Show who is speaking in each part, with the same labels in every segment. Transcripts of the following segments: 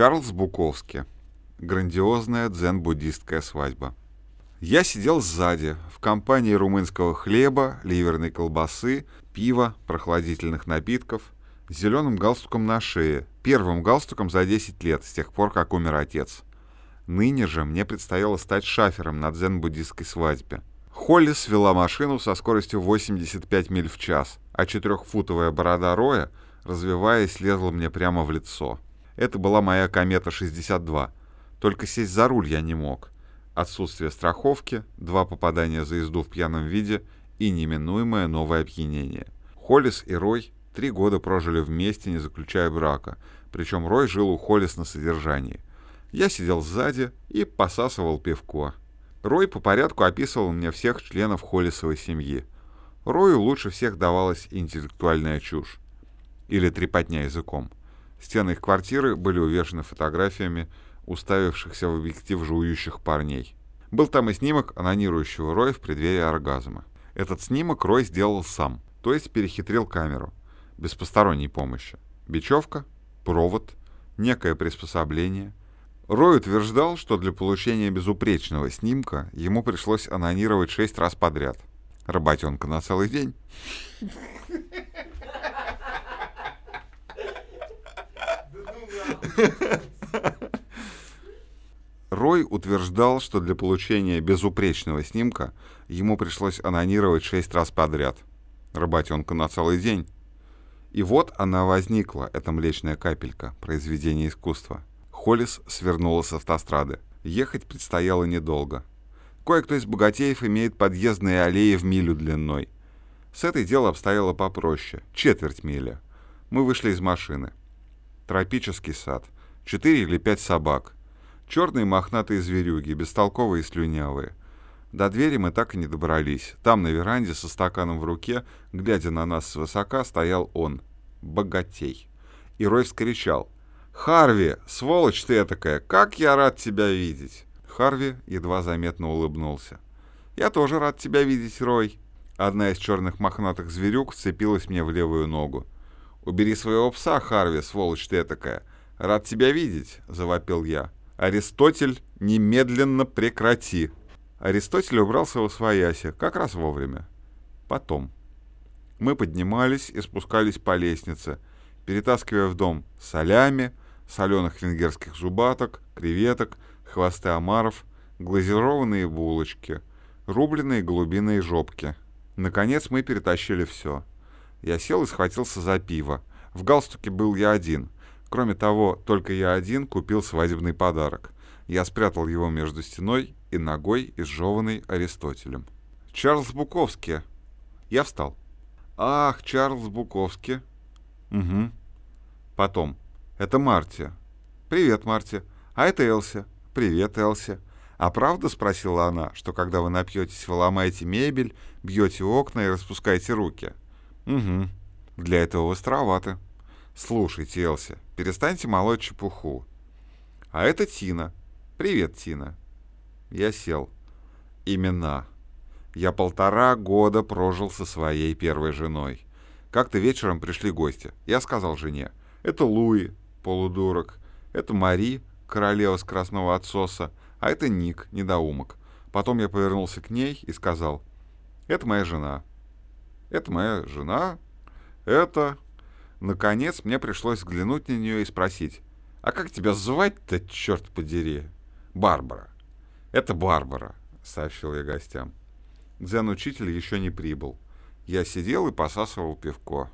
Speaker 1: Чарльз Буковский. Грандиозная дзен-буддистская свадьба. Я сидел сзади, в компании румынского хлеба, ливерной колбасы, пива, прохладительных напитков, с зеленым галстуком на шее, первым галстуком за 10 лет, с тех пор, как умер отец. Ныне же мне предстояло стать шафером на дзен-буддистской свадьбе. Холли свела машину со скоростью 85 миль в час, а четырехфутовая борода Роя, развиваясь, лезла мне прямо в лицо. Это была моя комета-62. Только сесть за руль я не мог. Отсутствие страховки, два попадания за езду в пьяном виде и неминуемое новое опьянение. Холлис и Рой три года прожили вместе, не заключая брака, причем Рой жил у Холлис на содержании. Я сидел сзади и посасывал пивко. Рой по порядку описывал мне всех членов Холлисовой семьи. Рою лучше всех давалась интеллектуальная чушь. Или трепотня языком. Стены их квартиры были увешаны фотографиями уставившихся в объектив жующих парней. Был там и снимок анонирующего Роя в преддверии оргазма. Этот снимок Рой сделал сам, то есть перехитрил камеру, без посторонней помощи. Бечевка, провод, некое приспособление. Рой утверждал, что для получения безупречного снимка ему пришлось анонировать шесть раз подряд. Работенка на целый день. Рой утверждал, что для получения безупречного снимка ему пришлось анонировать шесть раз подряд. Работенка на целый день. И вот она возникла, эта млечная капелька, произведение искусства. Холлис свернула с автострады. Ехать предстояло недолго. Кое-кто из богатеев имеет подъездные аллеи в милю длиной. С этой дело обстояло попроще. Четверть мили. Мы вышли из машины. Тропический сад. Четыре или пять собак. Черные мохнатые зверюги, бестолковые и слюнявые. До двери мы так и не добрались. Там, на веранде, со стаканом в руке, глядя на нас свысока, стоял он. Богатей. И Рой вскричал. «Харви, сволочь ты такая, как я рад тебя видеть!» Харви едва заметно улыбнулся. «Я тоже рад тебя видеть, Рой!» Одна из черных мохнатых зверюк вцепилась мне в левую ногу. «Убери своего пса, Харви, сволочь ты такая! Рад тебя видеть!» — завопил я. «Аристотель, немедленно прекрати!» Аристотель убрался во свояси, как раз вовремя. Потом. Мы поднимались и спускались по лестнице, перетаскивая в дом солями, соленых венгерских зубаток, креветок, хвосты омаров, глазированные булочки, рубленые голубиные жопки. Наконец мы перетащили все. Я сел и схватился за пиво. В галстуке был я один — Кроме того, только я один купил свадебный подарок. Я спрятал его между стеной и ногой, изжеванной Аристотелем. «Чарльз Буковский!» Я встал. «Ах, Чарльз Буковский!» «Угу». Потом. «Это Марти». «Привет, Марти». «А это Элси». «Привет, Элси». «А правда, — спросила она, — что когда вы напьетесь, вы ломаете мебель, бьете окна и распускаете руки?» «Угу. Для этого вы староваты». «Слушайте, Элси, перестаньте молоть чепуху. А это Тина. Привет, Тина». Я сел. Имена. Я полтора года прожил со своей первой женой. Как-то вечером пришли гости. Я сказал жене, это Луи, полудурок, это Мари, королева с красного отсоса, а это Ник, недоумок. Потом я повернулся к ней и сказал, это моя жена. Это моя жена. Это Наконец мне пришлось взглянуть на нее и спросить, «А как тебя звать-то, черт подери?» «Барбара». «Это Барбара», — сообщил я гостям. Дзен-учитель еще не прибыл. Я сидел и посасывал пивко.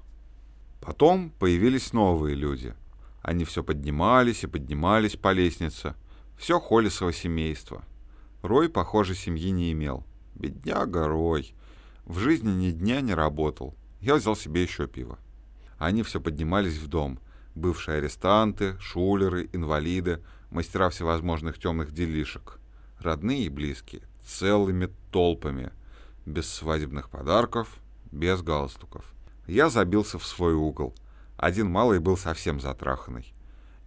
Speaker 1: Потом появились новые люди. Они все поднимались и поднимались по лестнице. Все Холлисово семейство. Рой, похоже, семьи не имел. Бедняга Рой. В жизни ни дня не работал. Я взял себе еще пиво. Они все поднимались в дом. Бывшие арестанты, шулеры, инвалиды, мастера всевозможных темных делишек. Родные и близкие, целыми толпами. Без свадебных подарков, без галстуков. Я забился в свой угол. Один малый был совсем затраханный.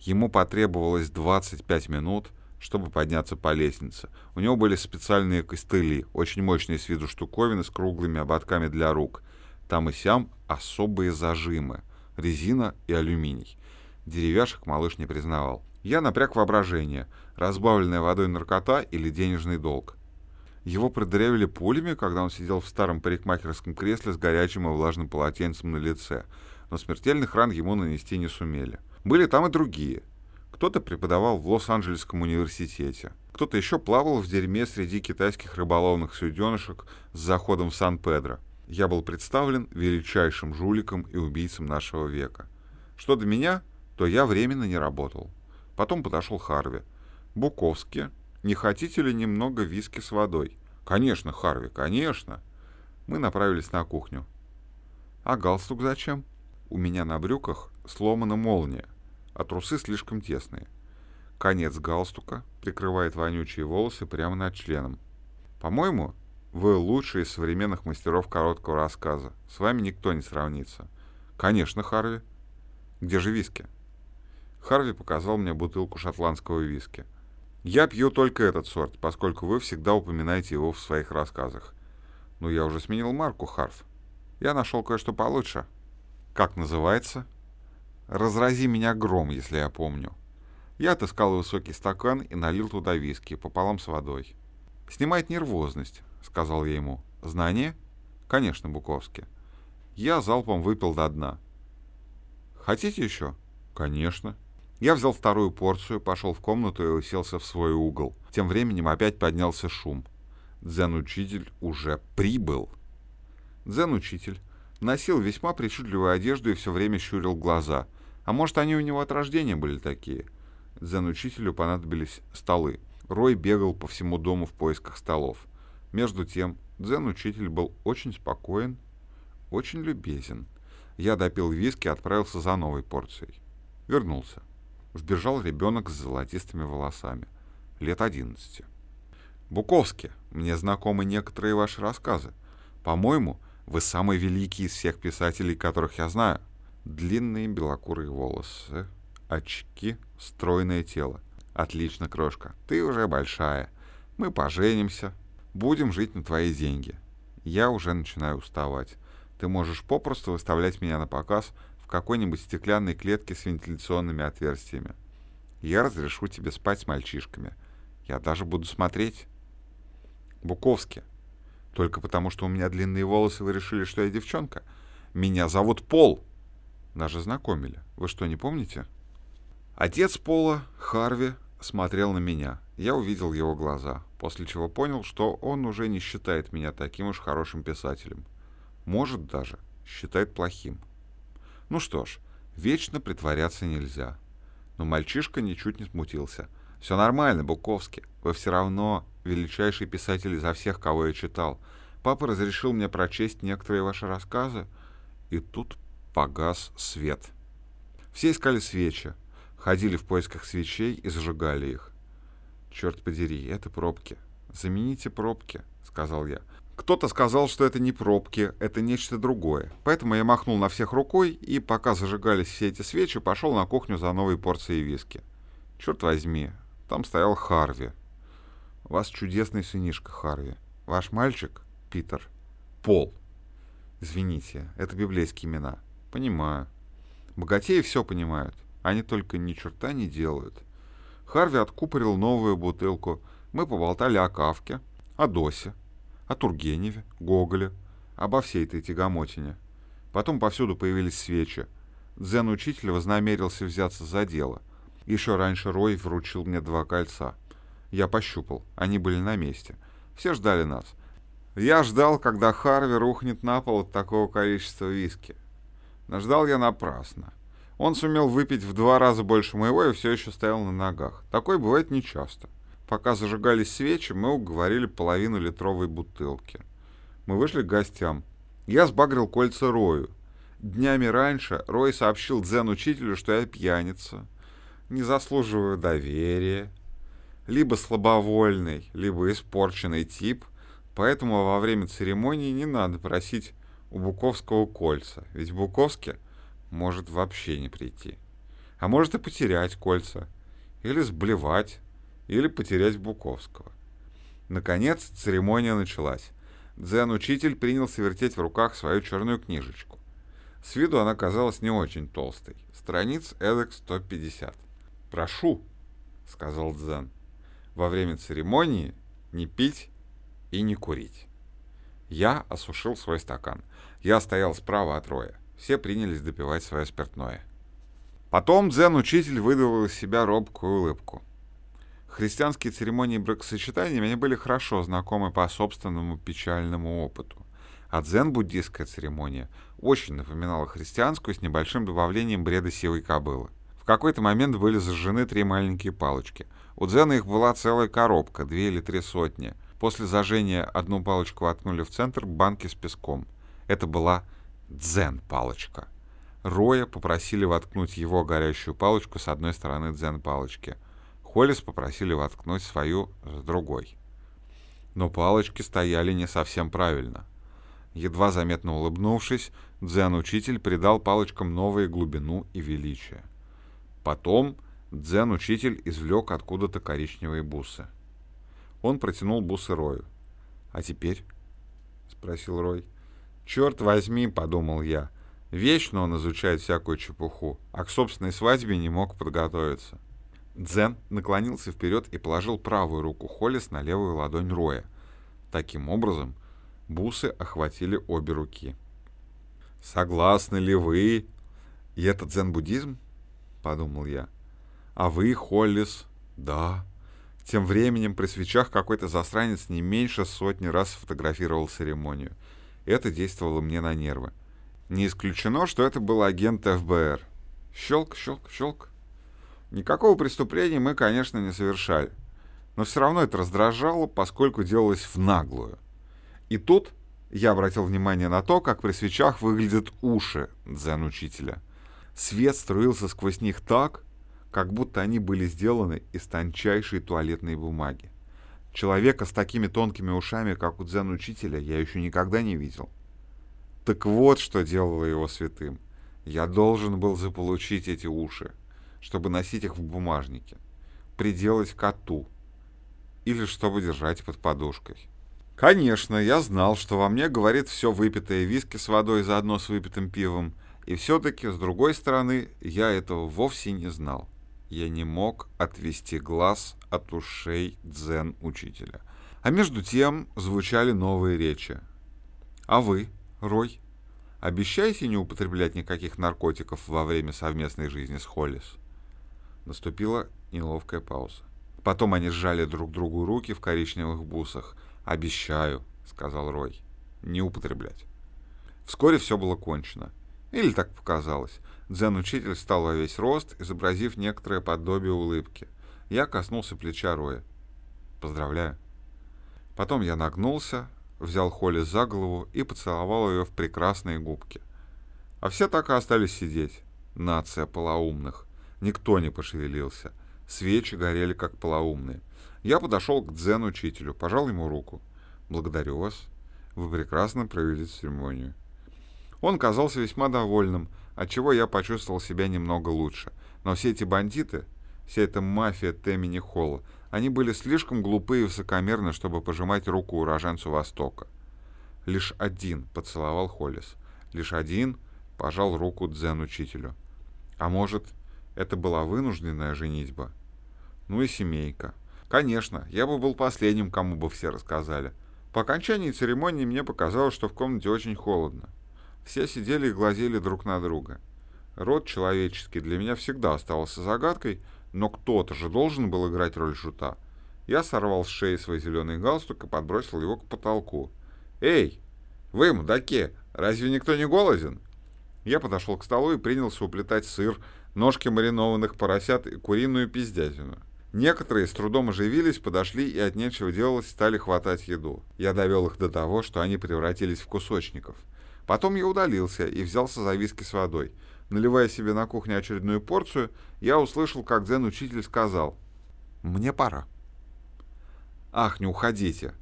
Speaker 1: Ему потребовалось 25 минут, чтобы подняться по лестнице. У него были специальные костыли, очень мощные с виду штуковины с круглыми ободками для рук. Там и сям особые зажимы, резина и алюминий. Деревяшек малыш не признавал. Я напряг воображение, разбавленная водой наркота или денежный долг. Его продырявили пулями, когда он сидел в старом парикмахерском кресле с горячим и влажным полотенцем на лице, но смертельных ран ему нанести не сумели. Были там и другие. Кто-то преподавал в Лос-Анджелесском университете, кто-то еще плавал в дерьме среди китайских рыболовных суденышек с заходом в Сан-Педро. Я был представлен величайшим жуликом и убийцем нашего века. Что до меня, то я временно не работал. Потом подошел Харви. «Буковски, не хотите ли немного виски с водой?» «Конечно, Харви, конечно!» Мы направились на кухню. «А галстук зачем?» «У меня на брюках сломана молния, а трусы слишком тесные. Конец галстука прикрывает вонючие волосы прямо над членом. По-моему, вы лучший из современных мастеров короткого рассказа. С вами никто не сравнится. Конечно, Харви. Где же виски? Харви показал мне бутылку шотландского виски. Я пью только этот сорт, поскольку вы всегда упоминаете его в своих рассказах. Но я уже сменил марку, Харв. Я нашел кое-что получше. Как называется? «Разрази меня гром, если я помню». Я отыскал высокий стакан и налил туда виски, пополам с водой. «Снимает нервозность», — сказал я ему. «Знание?» «Конечно, Буковски». Я залпом выпил до дна. «Хотите еще?» «Конечно». Я взял вторую порцию, пошел в комнату и уселся в свой угол. Тем временем опять поднялся шум. Дзен-учитель уже прибыл. Дзен-учитель носил весьма причудливую одежду и все время щурил глаза. А может, они у него от рождения были такие? Дзен-учителю понадобились столы. Рой бегал по всему дому в поисках столов. Между тем, дзен-учитель был очень спокоен, очень любезен. Я допил виски и отправился за новой порцией. Вернулся вбежал ребенок с золотистыми волосами, лет одиннадцати. «Буковски, мне знакомы некоторые ваши рассказы. По-моему, вы самый великий из всех писателей, которых я знаю. Длинные белокурые волосы, очки, стройное тело. Отлично, крошка, ты уже большая. Мы поженимся, будем жить на твои деньги. Я уже начинаю уставать. Ты можешь попросту выставлять меня на показ какой-нибудь стеклянной клетке с вентиляционными отверстиями. Я разрешу тебе спать с мальчишками. Я даже буду смотреть. Буковски. Только потому, что у меня длинные волосы, вы решили, что я девчонка? Меня зовут Пол. Даже знакомили. Вы что, не помните? Отец Пола, Харви, смотрел на меня. Я увидел его глаза, после чего понял, что он уже не считает меня таким уж хорошим писателем. Может даже считает плохим. Ну что ж, вечно притворяться нельзя. Но мальчишка ничуть не смутился. «Все нормально, Буковский. Вы все равно величайший писатель изо всех, кого я читал. Папа разрешил мне прочесть некоторые ваши рассказы». И тут погас свет. Все искали свечи, ходили в поисках свечей и зажигали их. «Черт подери, это пробки. Замените пробки», — сказал я. Кто-то сказал, что это не пробки, это нечто другое. Поэтому я махнул на всех рукой и, пока зажигались все эти свечи, пошел на кухню за новой порцией виски. Черт возьми, там стоял Харви. У вас чудесный сынишка, Харви. Ваш мальчик, Питер. Пол. Извините, это библейские имена. Понимаю. Богатеи все понимают. Они только ни черта не делают. Харви откупорил новую бутылку. Мы поболтали о Кавке, о Досе, о Тургеневе, Гоголе, обо всей этой тягомотине. Потом повсюду появились свечи. Дзен-учитель вознамерился взяться за дело. Еще раньше Рой вручил мне два кольца. Я пощупал, они были на месте. Все ждали нас. Я ждал, когда Харви рухнет на пол от такого количества виски. Но ждал я напрасно. Он сумел выпить в два раза больше моего и все еще стоял на ногах. Такое бывает нечасто. Пока зажигались свечи, мы уговорили половину литровой бутылки. Мы вышли к гостям. Я сбагрил кольца Рою. Днями раньше Рой сообщил дзен-учителю, что я пьяница, не заслуживаю доверия, либо слабовольный, либо испорченный тип, поэтому во время церемонии не надо просить у Буковского кольца, ведь Буковский может вообще не прийти. А может и потерять кольца, или сблевать, или потерять Буковского. Наконец церемония началась. Дзен-учитель принялся вертеть в руках свою черную книжечку. С виду она казалась не очень толстой. Страниц эдак 150. «Прошу», сказал Дзен. Во время церемонии не пить и не курить. Я осушил свой стакан. Я стоял справа от Роя. Все принялись допивать свое спиртное. Потом дзен-учитель выдавил из себя робкую улыбку. Христианские церемонии бракосочетания мне были хорошо знакомы по собственному печальному опыту. А дзен-буддистская церемония очень напоминала христианскую с небольшим добавлением бреда сивой кобылы. В какой-то момент были зажжены три маленькие палочки. У дзена их была целая коробка, две или три сотни. После зажжения одну палочку воткнули в центр банки с песком. Это была дзен-палочка. Роя попросили воткнуть его горящую палочку с одной стороны дзен-палочки. Холлис попросили воткнуть свою с другой. Но палочки стояли не совсем правильно. Едва заметно улыбнувшись, дзен-учитель придал палочкам новую глубину и величие. Потом дзен-учитель извлек откуда-то коричневые бусы. Он протянул бусы Рою. «А теперь?» — спросил Рой. «Черт возьми», — подумал я. Вечно он изучает всякую чепуху, а к собственной свадьбе не мог подготовиться. Дзен наклонился вперед и положил правую руку Холлис на левую ладонь Роя. Таким образом, Бусы охватили обе руки. «Согласны ли вы?» «И это дзен-буддизм?» — подумал я. «А вы, Холлис?» «Да». Тем временем при свечах какой-то засранец не меньше сотни раз фотографировал церемонию. Это действовало мне на нервы. Не исключено, что это был агент ФБР. Щелк, щелк, щелк. Никакого преступления мы, конечно, не совершали. Но все равно это раздражало, поскольку делалось в наглую. И тут я обратил внимание на то, как при свечах выглядят уши дзен-учителя. Свет струился сквозь них так, как будто они были сделаны из тончайшей туалетной бумаги. Человека с такими тонкими ушами, как у дзен-учителя, я еще никогда не видел. Так вот, что делало его святым. Я должен был заполучить эти уши, чтобы носить их в бумажнике, приделать коту или чтобы держать под подушкой. Конечно, я знал, что во мне говорит все выпитое виски с водой заодно с выпитым пивом, и все-таки, с другой стороны, я этого вовсе не знал. Я не мог отвести глаз от ушей дзен-учителя. А между тем звучали новые речи. «А вы, Рой, обещаете не употреблять никаких наркотиков во время совместной жизни с Холлис?» Наступила неловкая пауза. Потом они сжали друг другу руки в коричневых бусах – «Обещаю», — сказал Рой, — «не употреблять». Вскоре все было кончено. Или так показалось. Дзен-учитель встал во весь рост, изобразив некоторое подобие улыбки. Я коснулся плеча Роя. «Поздравляю». Потом я нагнулся, взял Холли за голову и поцеловал ее в прекрасные губки. А все так и остались сидеть. Нация полоумных. Никто не пошевелился. Свечи горели как полоумные. Я подошел к дзен-учителю, пожал ему руку. «Благодарю вас. Вы прекрасно провели церемонию». Он казался весьма довольным, отчего я почувствовал себя немного лучше. Но все эти бандиты, вся эта мафия Темени Холла, они были слишком глупы и высокомерны, чтобы пожимать руку уроженцу Востока. Лишь один поцеловал Холлис. Лишь один пожал руку дзен-учителю. А может, это была вынужденная женитьба? Ну и семейка. Конечно, я бы был последним, кому бы все рассказали. По окончании церемонии мне показалось, что в комнате очень холодно. Все сидели и глазели друг на друга. Род человеческий для меня всегда оставался загадкой, но кто-то же должен был играть роль шута. Я сорвал с шеи свой зеленый галстук и подбросил его к потолку. «Эй, вы, мудаки, разве никто не голоден?» Я подошел к столу и принялся уплетать сыр, ножки маринованных поросят и куриную пиздятину. Некоторые с трудом оживились, подошли и от нечего делать стали хватать еду. Я довел их до того, что они превратились в кусочников. Потом я удалился и взялся за виски с водой. Наливая себе на кухне очередную порцию, я услышал, как дзен-учитель сказал «Мне пора». «Ах, не уходите!»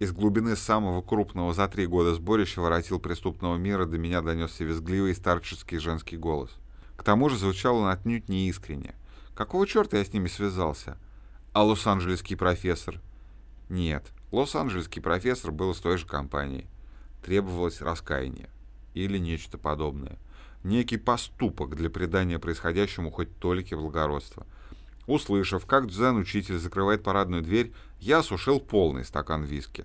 Speaker 1: Из глубины самого крупного за три года сборища воротил преступного мира до меня донесся визгливый старческий женский голос. К тому же звучал он отнюдь неискренне — Какого черта я с ними связался? А лос-анджелесский профессор? Нет, лос-анджелесский профессор был из той же компании. Требовалось раскаяние. Или нечто подобное. Некий поступок для придания происходящему хоть толики благородства. Услышав, как дзен-учитель закрывает парадную дверь, я осушил полный стакан виски.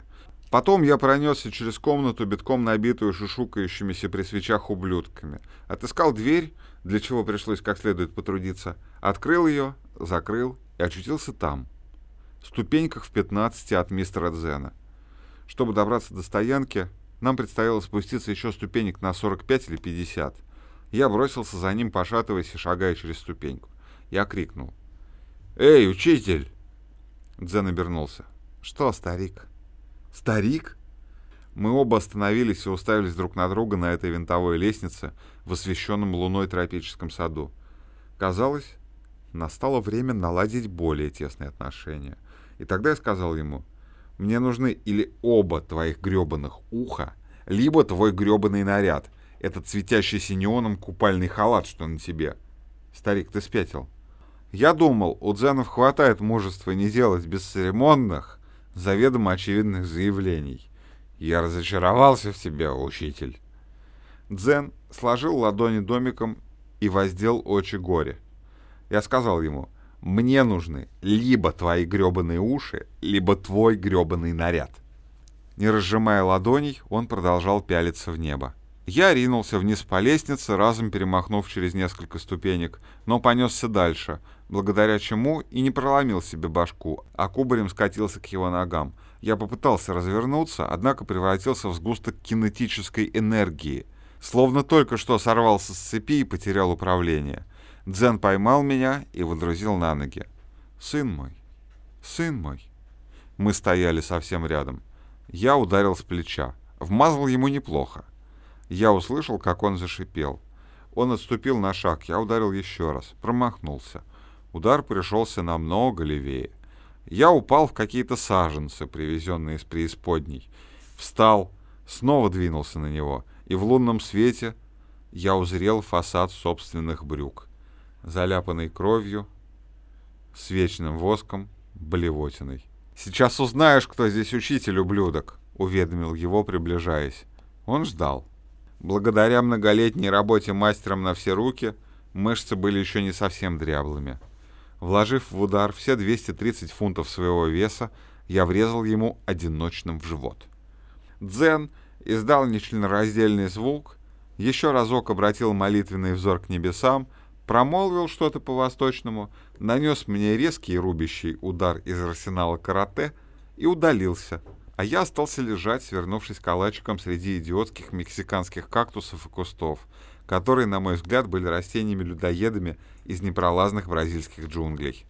Speaker 1: Потом я пронесся через комнату, битком набитую шушукающимися при свечах ублюдками. Отыскал дверь, для чего пришлось как следует потрудиться, открыл ее, закрыл и очутился там, в ступеньках в 15 от мистера Дзена. Чтобы добраться до стоянки, нам предстояло спуститься еще ступенек на 45 или 50. Я бросился за ним, пошатываясь и шагая через ступеньку. Я крикнул. «Эй, учитель!» Дзен обернулся. «Что, старик?» «Старик?» Мы оба остановились и уставились друг на друга на этой винтовой лестнице в освещенном луной тропическом саду. Казалось, настало время наладить более тесные отношения. И тогда я сказал ему, «Мне нужны или оба твоих гребаных уха, либо твой гребаный наряд, этот светящийся неоном купальный халат, что на тебе». «Старик, ты спятил?» Я думал, у дзенов хватает мужества не делать бесцеремонных, заведомо очевидных заявлений. Я разочаровался в тебе, учитель. Дзен сложил ладони домиком и воздел очи горе. Я сказал ему, мне нужны либо твои гребаные уши, либо твой гребаный наряд. Не разжимая ладоней, он продолжал пялиться в небо. Я ринулся вниз по лестнице, разом перемахнув через несколько ступенек, но понесся дальше, благодаря чему и не проломил себе башку, а кубарем скатился к его ногам. Я попытался развернуться, однако превратился в сгусток кинетической энергии, словно только что сорвался с цепи и потерял управление. Дзен поймал меня и выдрузил на ноги. «Сын мой, сын мой». Мы стояли совсем рядом. Я ударил с плеча. Вмазал ему неплохо. Я услышал, как он зашипел. Он отступил на шаг, я ударил еще раз, промахнулся. Удар пришелся намного левее. Я упал в какие-то саженцы, привезенные из преисподней. Встал, снова двинулся на него, и в лунном свете я узрел фасад собственных брюк, заляпанный кровью, с вечным воском, блевотиной. «Сейчас узнаешь, кто здесь учитель, ублюдок», — уведомил его, приближаясь. Он ждал. Благодаря многолетней работе мастером на все руки, мышцы были еще не совсем дряблыми. Вложив в удар все 230 фунтов своего веса, я врезал ему одиночным в живот. Дзен издал нечленораздельный звук, еще разок обратил молитвенный взор к небесам, промолвил что-то по-восточному, нанес мне резкий рубящий удар из арсенала карате и удалился — а я остался лежать, свернувшись калачиком среди идиотских мексиканских кактусов и кустов, которые, на мой взгляд, были растениями-людоедами из непролазных бразильских джунглей.